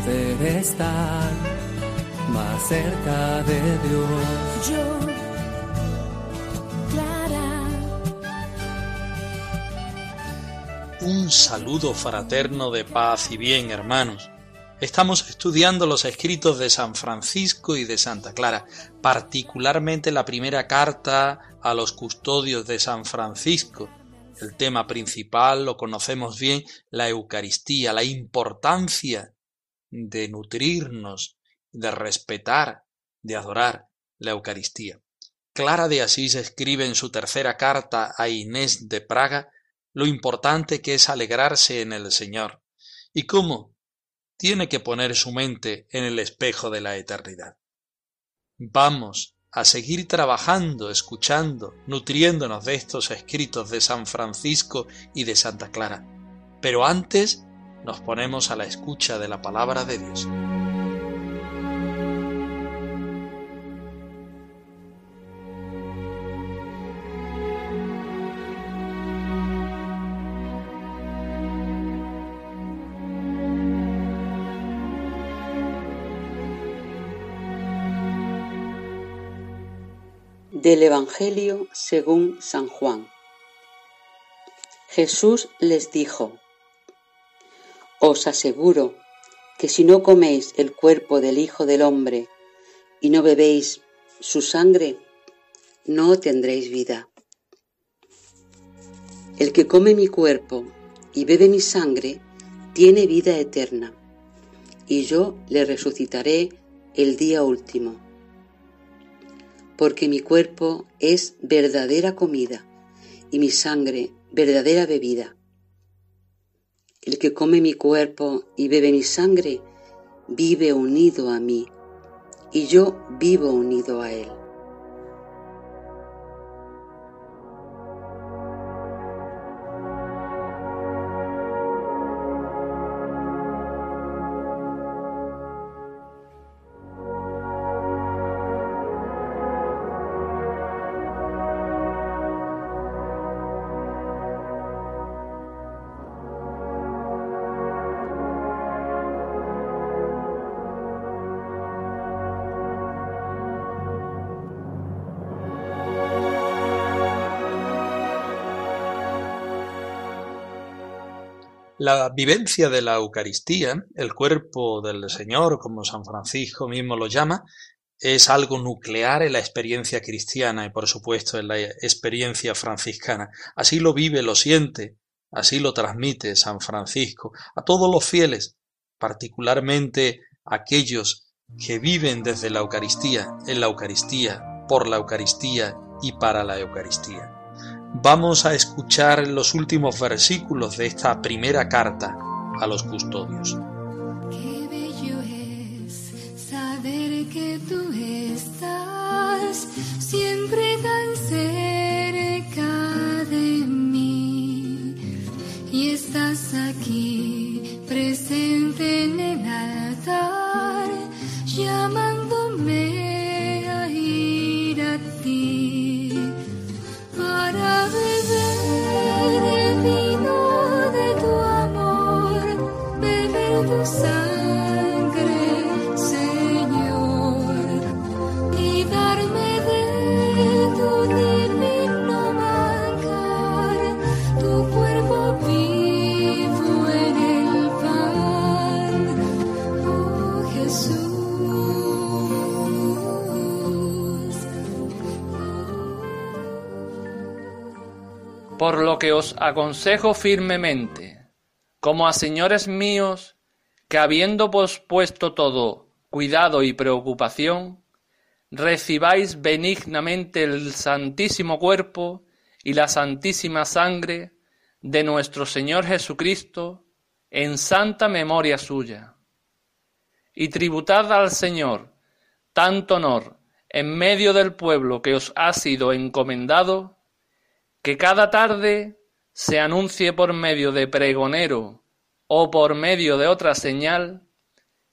Poder estar más cerca de Dios. Yo, Clara, Un saludo fraterno de paz y bien, hermanos. Estamos estudiando los escritos de San Francisco y de Santa Clara, particularmente la primera carta a los custodios de San Francisco. El tema principal lo conocemos bien, la Eucaristía, la importancia de nutrirnos, de respetar, de adorar la Eucaristía. Clara de Asís escribe en su tercera carta a Inés de Praga lo importante que es alegrarse en el Señor y cómo tiene que poner su mente en el espejo de la eternidad. Vamos a seguir trabajando, escuchando, nutriéndonos de estos escritos de San Francisco y de Santa Clara. Pero antes nos ponemos a la escucha de la palabra de Dios. Del Evangelio según San Juan. Jesús les dijo, Os aseguro que si no coméis el cuerpo del Hijo del Hombre y no bebéis su sangre, no tendréis vida. El que come mi cuerpo y bebe mi sangre tiene vida eterna, y yo le resucitaré el día último porque mi cuerpo es verdadera comida y mi sangre verdadera bebida. El que come mi cuerpo y bebe mi sangre vive unido a mí y yo vivo unido a él. La vivencia de la Eucaristía, el cuerpo del Señor, como San Francisco mismo lo llama, es algo nuclear en la experiencia cristiana y por supuesto en la experiencia franciscana. Así lo vive, lo siente, así lo transmite San Francisco a todos los fieles, particularmente aquellos que viven desde la Eucaristía, en la Eucaristía, por la Eucaristía y para la Eucaristía. Vamos a escuchar los últimos versículos de esta primera carta a los custodios. qué bello es saber que tú estás siempre tan que os aconsejo firmemente, como a señores míos, que habiendo pospuesto todo cuidado y preocupación, recibáis benignamente el santísimo cuerpo y la santísima sangre de nuestro Señor Jesucristo en santa memoria suya. Y tributad al Señor tanto honor en medio del pueblo que os ha sido encomendado, que cada tarde se anuncie por medio de pregonero o por medio de otra señal,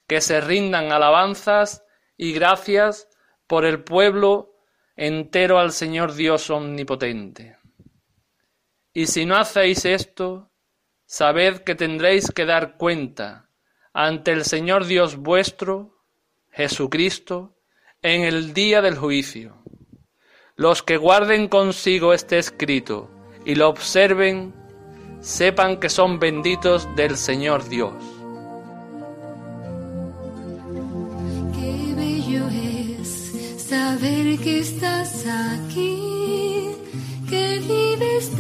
que se rindan alabanzas y gracias por el pueblo entero al Señor Dios omnipotente. Y si no hacéis esto, sabed que tendréis que dar cuenta ante el Señor Dios vuestro, Jesucristo, en el día del juicio. Los que guarden consigo este escrito y lo observen, sepan que son benditos del Señor Dios. Qué bello es saber que estás aquí, que vives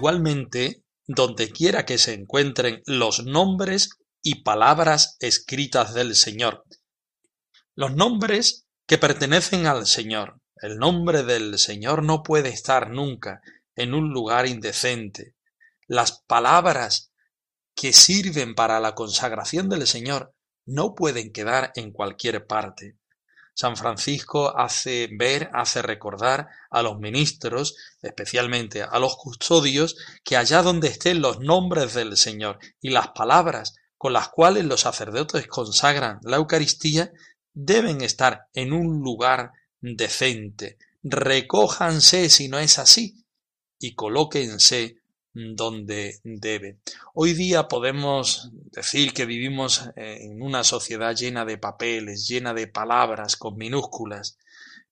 Igualmente, donde quiera que se encuentren los nombres y palabras escritas del Señor. Los nombres que pertenecen al Señor. El nombre del Señor no puede estar nunca en un lugar indecente. Las palabras que sirven para la consagración del Señor no pueden quedar en cualquier parte. San Francisco hace ver, hace recordar a los ministros, especialmente a los custodios, que allá donde estén los nombres del Señor y las palabras con las cuales los sacerdotes consagran la Eucaristía, deben estar en un lugar decente. Recójanse si no es así y colóquense donde deben. Hoy día podemos decir que vivimos en una sociedad llena de papeles, llena de palabras con minúsculas,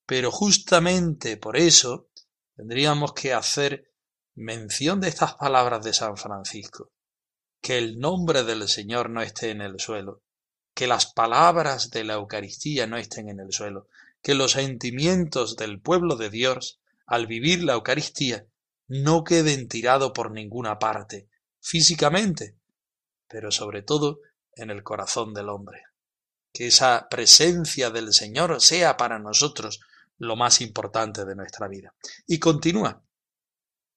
pero justamente por eso tendríamos que hacer mención de estas palabras de San Francisco, que el nombre del Señor no esté en el suelo, que las palabras de la Eucaristía no estén en el suelo, que los sentimientos del pueblo de Dios al vivir la Eucaristía no queden tirados por ninguna parte, físicamente, pero sobre todo en el corazón del hombre. Que esa presencia del Señor sea para nosotros lo más importante de nuestra vida. Y continúa.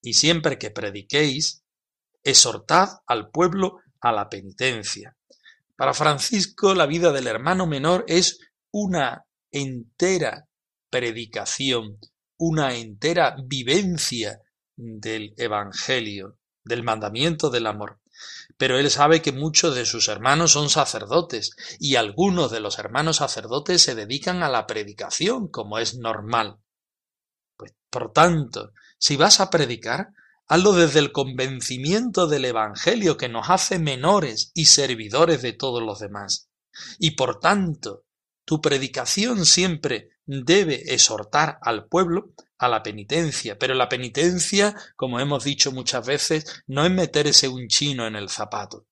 Y siempre que prediquéis, exhortad al pueblo a la penitencia. Para Francisco la vida del hermano menor es una entera predicación, una entera vivencia del Evangelio, del mandamiento del amor. Pero él sabe que muchos de sus hermanos son sacerdotes y algunos de los hermanos sacerdotes se dedican a la predicación, como es normal. Pues, por tanto, si vas a predicar, hazlo desde el convencimiento del Evangelio que nos hace menores y servidores de todos los demás. Y por tanto, tu predicación siempre debe exhortar al pueblo a la penitencia, pero la penitencia, como hemos dicho muchas veces, no es meterse un chino en el zapato,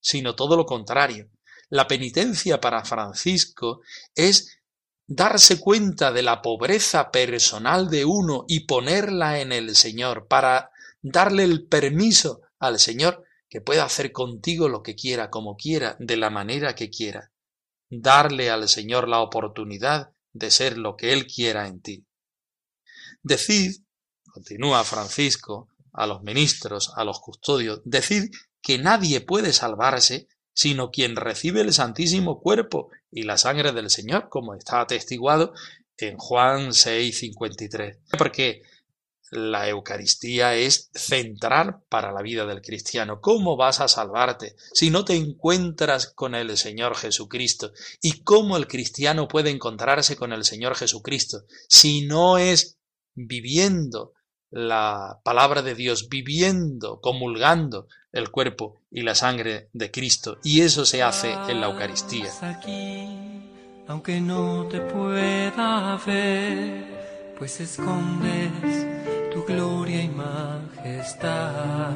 sino todo lo contrario. La penitencia para Francisco es darse cuenta de la pobreza personal de uno y ponerla en el Señor para darle el permiso al Señor que pueda hacer contigo lo que quiera, como quiera, de la manera que quiera. Darle al Señor la oportunidad de ser lo que Él quiera en ti. Decid, continúa Francisco, a los ministros, a los custodios, decid que nadie puede salvarse sino quien recibe el santísimo cuerpo y la sangre del Señor, como está atestiguado en Juan 6:53. Porque la Eucaristía es central para la vida del cristiano. ¿Cómo vas a salvarte si no te encuentras con el Señor Jesucristo? ¿Y cómo el cristiano puede encontrarse con el Señor Jesucristo si no es viviendo la palabra de Dios, viviendo, comulgando el cuerpo y la sangre de Cristo. Y eso se hace en la Eucaristía. Aquí, aunque no te pueda ver, pues escondes tu gloria y majestad.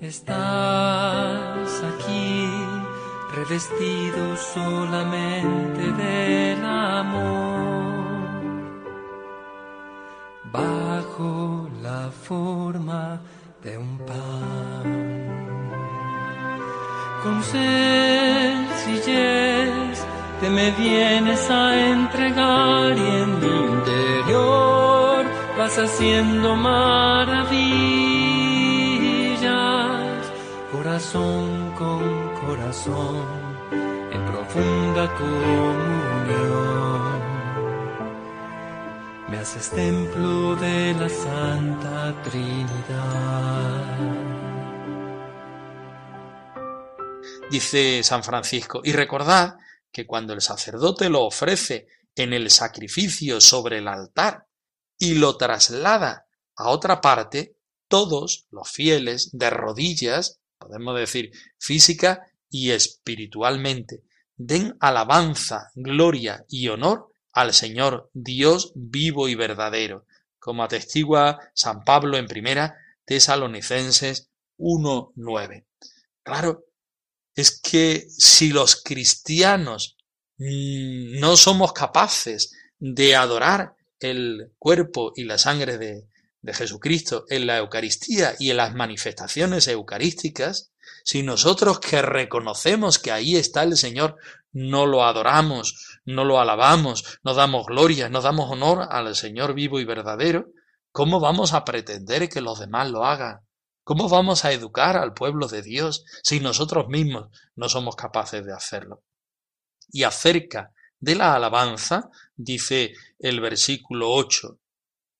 Estás aquí revestido solamente del amor, de un pan. Con sencillez te me vienes a entregar y en mi interior vas haciendo maravillas, corazón con corazón, en profunda comunión. Haces templo de la Santa Trinidad. Dice San Francisco, y recordad que cuando el sacerdote lo ofrece en el sacrificio sobre el altar y lo traslada a otra parte, todos los fieles de rodillas, podemos decir física y espiritualmente, den alabanza, gloria y honor al Señor Dios vivo y verdadero, como atestigua San Pablo en primera Tesalonicenses 1.9. Claro, es que si los cristianos mm, no somos capaces de adorar el cuerpo y la sangre de, de Jesucristo en la Eucaristía y en las manifestaciones eucarísticas, si nosotros que reconocemos que ahí está el Señor, no lo adoramos, no lo alabamos, no damos gloria, no damos honor al Señor vivo y verdadero, ¿cómo vamos a pretender que los demás lo hagan? ¿Cómo vamos a educar al pueblo de Dios si nosotros mismos no somos capaces de hacerlo? Y acerca de la alabanza, dice el versículo 8,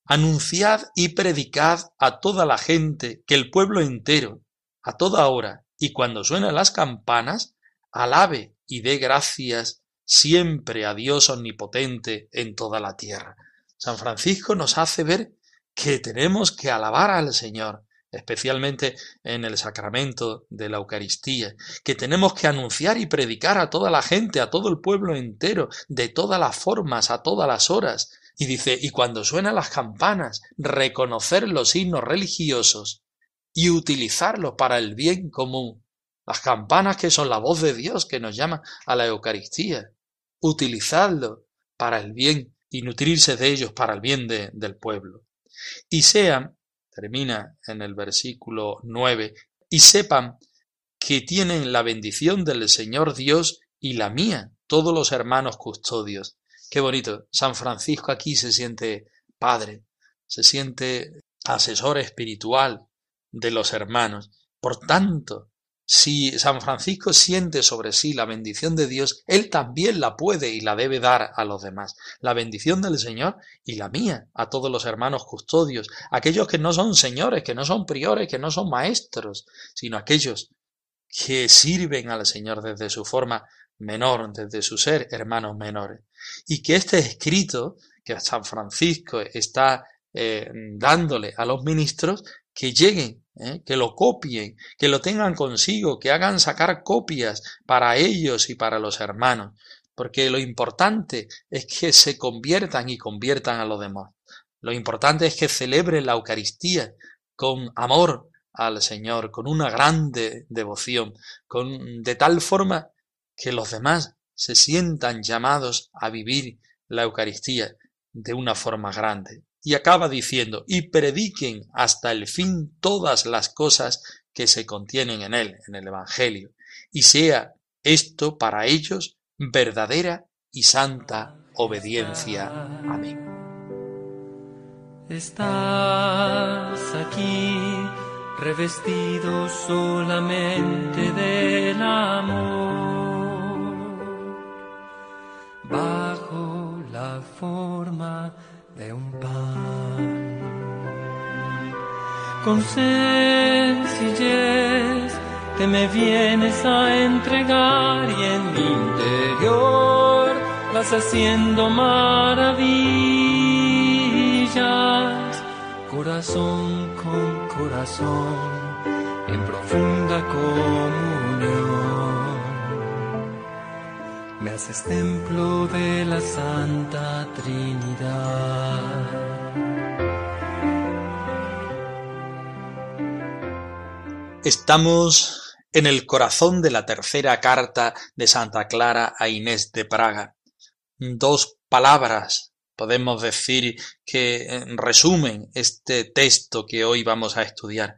Anunciad y predicad a toda la gente que el pueblo entero, a toda hora y cuando suenan las campanas, alabe y dé gracias siempre a Dios omnipotente en toda la tierra. San Francisco nos hace ver que tenemos que alabar al Señor, especialmente en el sacramento de la Eucaristía, que tenemos que anunciar y predicar a toda la gente, a todo el pueblo entero, de todas las formas, a todas las horas. Y dice, y cuando suenan las campanas, reconocer los signos religiosos y utilizarlos para el bien común. Las campanas que son la voz de Dios que nos llama a la Eucaristía. Utilizadlo para el bien y nutrirse de ellos para el bien del pueblo. Y sean termina en el versículo 9, y sepan que tienen la bendición del Señor Dios y la mía, todos los hermanos custodios. Qué bonito. San Francisco aquí se siente padre, se siente asesor espiritual de los hermanos. Por tanto, si San Francisco siente sobre sí la bendición de Dios, él también la puede y la debe dar a los demás. La bendición del Señor y la mía a todos los hermanos custodios, aquellos que no son señores, que no son priores, que no son maestros, sino aquellos que sirven al Señor desde su forma menor, desde su ser hermanos menores. Y que este escrito que San Francisco está eh, dándole a los ministros, que lleguen ¿eh? que lo copien, que lo tengan consigo, que hagan sacar copias para ellos y para los hermanos, porque lo importante es que se conviertan y conviertan a los demás. Lo importante es que celebren la Eucaristía con amor al Señor, con una grande devoción, con de tal forma que los demás se sientan llamados a vivir la Eucaristía de una forma grande y acaba diciendo, y prediquen hasta el fin todas las cosas que se contienen en él, en el Evangelio, y sea esto para ellos verdadera y santa obediencia. Amén. Estás aquí revestido solamente del amor, bajo la forma de un pan. Con sencillez te me vienes a entregar y en mi interior vas haciendo maravillas, corazón con corazón, en profunda comunión me haces templo de la Santa Trinidad. Estamos en el corazón de la tercera carta de Santa Clara a Inés de Praga. Dos palabras podemos decir que eh, resumen este texto que hoy vamos a estudiar.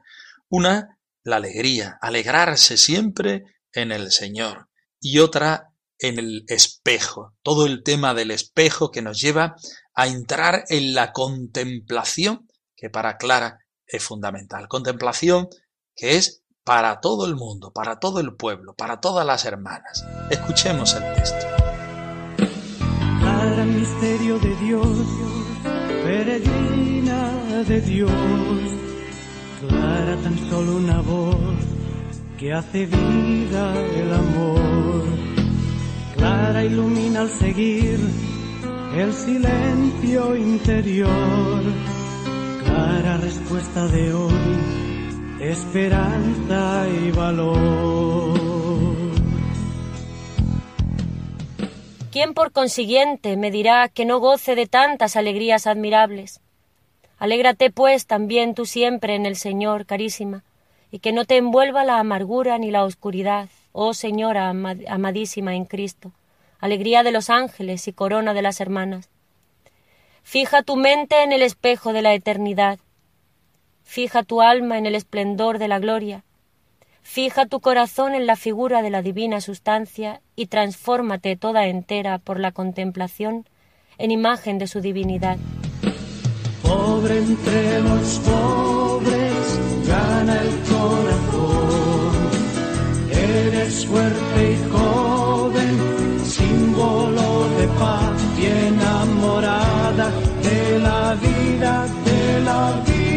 Una, la alegría, alegrarse siempre en el Señor. Y otra, en el espejo. Todo el tema del espejo que nos lleva a entrar en la contemplación, que para Clara es fundamental. Contemplación que es para todo el mundo, para todo el pueblo, para todas las hermanas. Escuchemos el texto. Clara misterio de Dios, peregrina de Dios, clara tan solo una voz que hace vida el amor. Clara ilumina al seguir el silencio interior, clara respuesta de hoy esperanza y valor. ¿Quién por consiguiente me dirá que no goce de tantas alegrías admirables? Alégrate pues también tú siempre en el Señor, carísima, y que no te envuelva la amargura ni la oscuridad, oh Señora amadísima en Cristo, alegría de los ángeles y corona de las hermanas. Fija tu mente en el espejo de la eternidad, Fija tu alma en el esplendor de la gloria. Fija tu corazón en la figura de la divina sustancia y transfórmate toda entera por la contemplación en imagen de su divinidad. Pobre entre los pobres, gana el corazón. Eres fuerte y joven, símbolo de paz y enamorada de la vida, de la vida.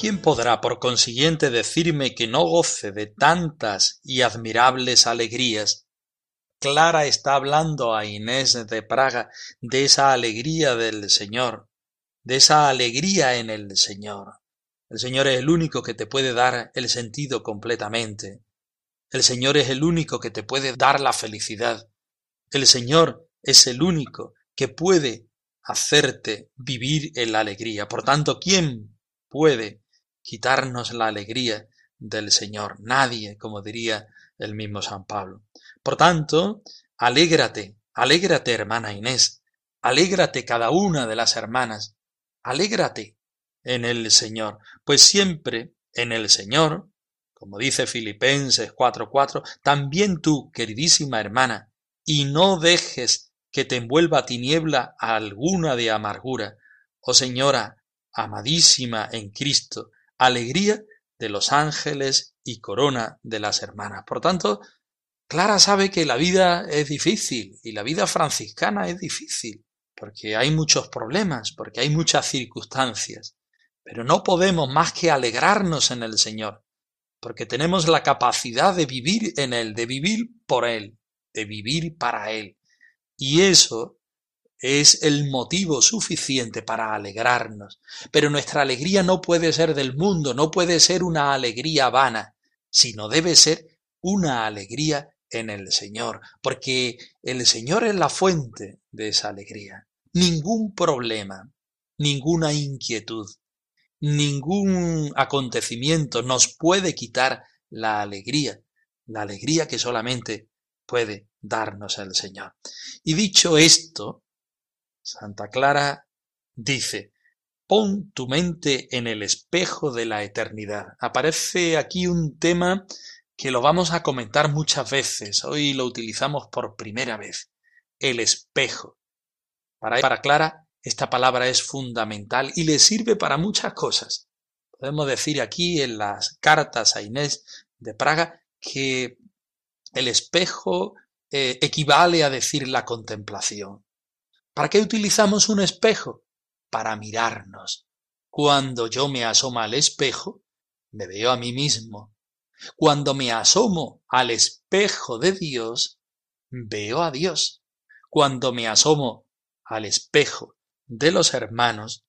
¿Quién podrá por consiguiente decirme que no goce de tantas y admirables alegrías? Clara está hablando a Inés de Praga de esa alegría del Señor, de esa alegría en el Señor. El Señor es el único que te puede dar el sentido completamente. El Señor es el único que te puede dar la felicidad. El Señor es el único que puede hacerte vivir en la alegría. Por tanto, ¿quién puede quitarnos la alegría del Señor. Nadie, como diría el mismo San Pablo. Por tanto, alégrate, alégrate, hermana Inés, alégrate cada una de las hermanas, alégrate en el Señor, pues siempre en el Señor, como dice Filipenses 4:4, también tú, queridísima hermana, y no dejes que te envuelva tiniebla alguna de amargura, oh Señora, amadísima en Cristo, alegría de los ángeles y corona de las hermanas. Por tanto, Clara sabe que la vida es difícil y la vida franciscana es difícil, porque hay muchos problemas, porque hay muchas circunstancias, pero no podemos más que alegrarnos en el Señor, porque tenemos la capacidad de vivir en Él, de vivir por Él, de vivir para Él. Y eso es el motivo suficiente para alegrarnos. Pero nuestra alegría no puede ser del mundo, no puede ser una alegría vana, sino debe ser una alegría en el Señor, porque el Señor es la fuente de esa alegría. Ningún problema, ninguna inquietud, ningún acontecimiento nos puede quitar la alegría, la alegría que solamente puede darnos el Señor. Y dicho esto, Santa Clara dice, pon tu mente en el espejo de la eternidad. Aparece aquí un tema que lo vamos a comentar muchas veces. Hoy lo utilizamos por primera vez. El espejo. Para, Clara, esta palabra es fundamental y le sirve para muchas cosas. Podemos decir aquí en las cartas a Inés de Praga que el espejo eh, equivale a decir la contemplación. ¿Para qué utilizamos un espejo? Para mirarnos. Cuando yo me asomo al espejo, me veo a mí mismo. Cuando me asomo al espejo de Dios, veo a Dios. Cuando me asomo al espejo de los hermanos,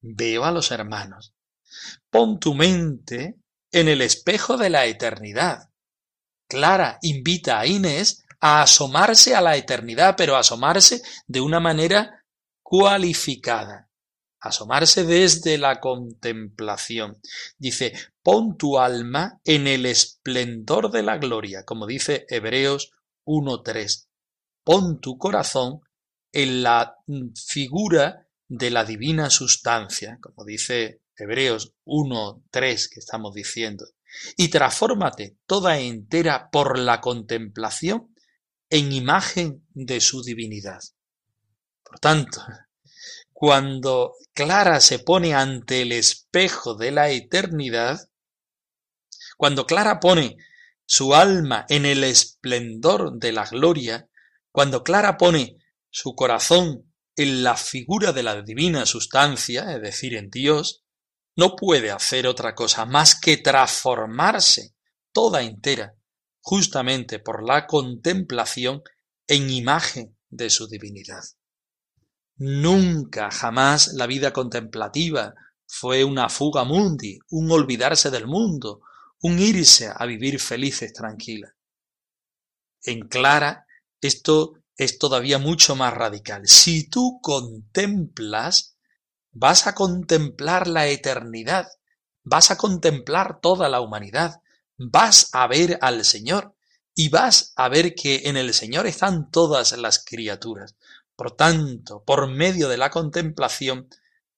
veo a los hermanos. Pon tu mente en el espejo de la eternidad. Clara invita a Inés a asomarse a la eternidad, pero asomarse de una manera cualificada, asomarse desde la contemplación. Dice, pon tu alma en el esplendor de la gloria, como dice Hebreos 1.3. Pon tu corazón en la figura de la divina sustancia, como dice Hebreos 1.3 que estamos diciendo, y transfórmate toda entera por la contemplación en imagen de su divinidad. Por tanto, cuando Clara se pone ante el espejo de la eternidad, cuando Clara pone su alma en el esplendor de la gloria, cuando Clara pone su corazón en la figura de la divina sustancia, es decir, en Dios, no puede hacer otra cosa más que transformarse toda entera, justamente por la contemplación en imagen de su divinidad. Nunca, jamás la vida contemplativa fue una fuga mundi, un olvidarse del mundo, un irse a vivir felices tranquila. En Clara, esto es todavía mucho más radical. Si tú contemplas, vas a contemplar la eternidad, vas a contemplar toda la humanidad, vas a ver al Señor y vas a ver que en el Señor están todas las criaturas. Por tanto, por medio de la contemplación,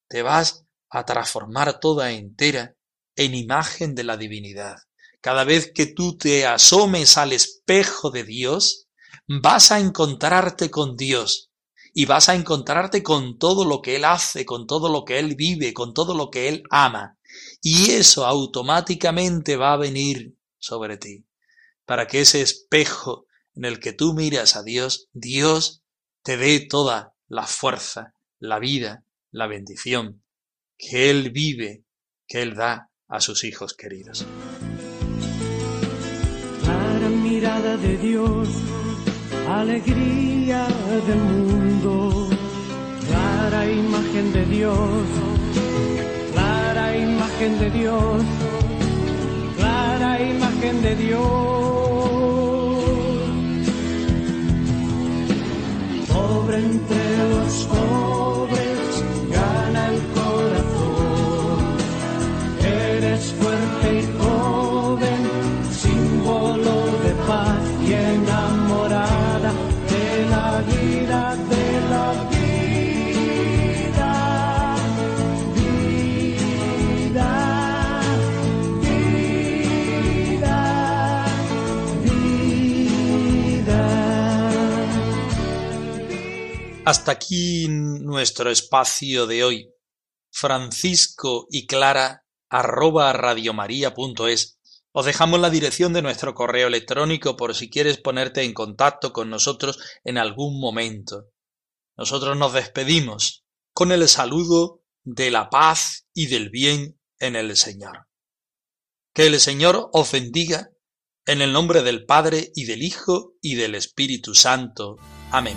te vas a transformar toda entera en imagen de la divinidad. Cada vez que tú te asomes al espejo de Dios, vas a encontrarte con Dios y vas a encontrarte con todo lo que Él hace, con todo lo que Él vive, con todo lo que Él ama. Y eso automáticamente va a venir sobre ti, para que ese espejo en el que tú miras a Dios, Dios te dé toda la fuerza, la vida, la bendición que Él vive, que Él da a sus hijos queridos. Clara mirada de Dios, alegría del mundo, clara imagen de Dios, imagen de Dios, clara imagen de Dios. pobre entre los Hasta aquí nuestro espacio de hoy. Francisco y Clara arroba radiomaria.es. Os dejamos la dirección de nuestro correo electrónico por si quieres ponerte en contacto con nosotros en algún momento. Nosotros nos despedimos con el saludo de la paz y del bien en el Señor. Que el Señor os bendiga en el nombre del Padre y del Hijo y del Espíritu Santo. Amén.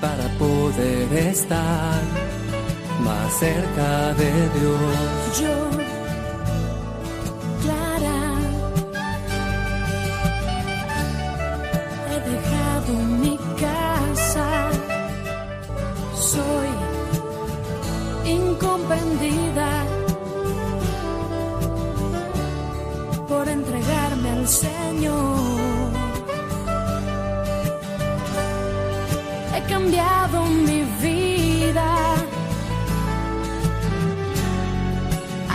para poder estar más cerca de Dios. Yo, Clara, he dejado mi casa. Soy incomprendida cambiado mi vida.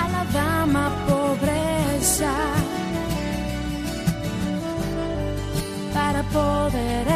A la dama pobreza para poder